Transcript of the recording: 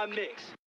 my mix.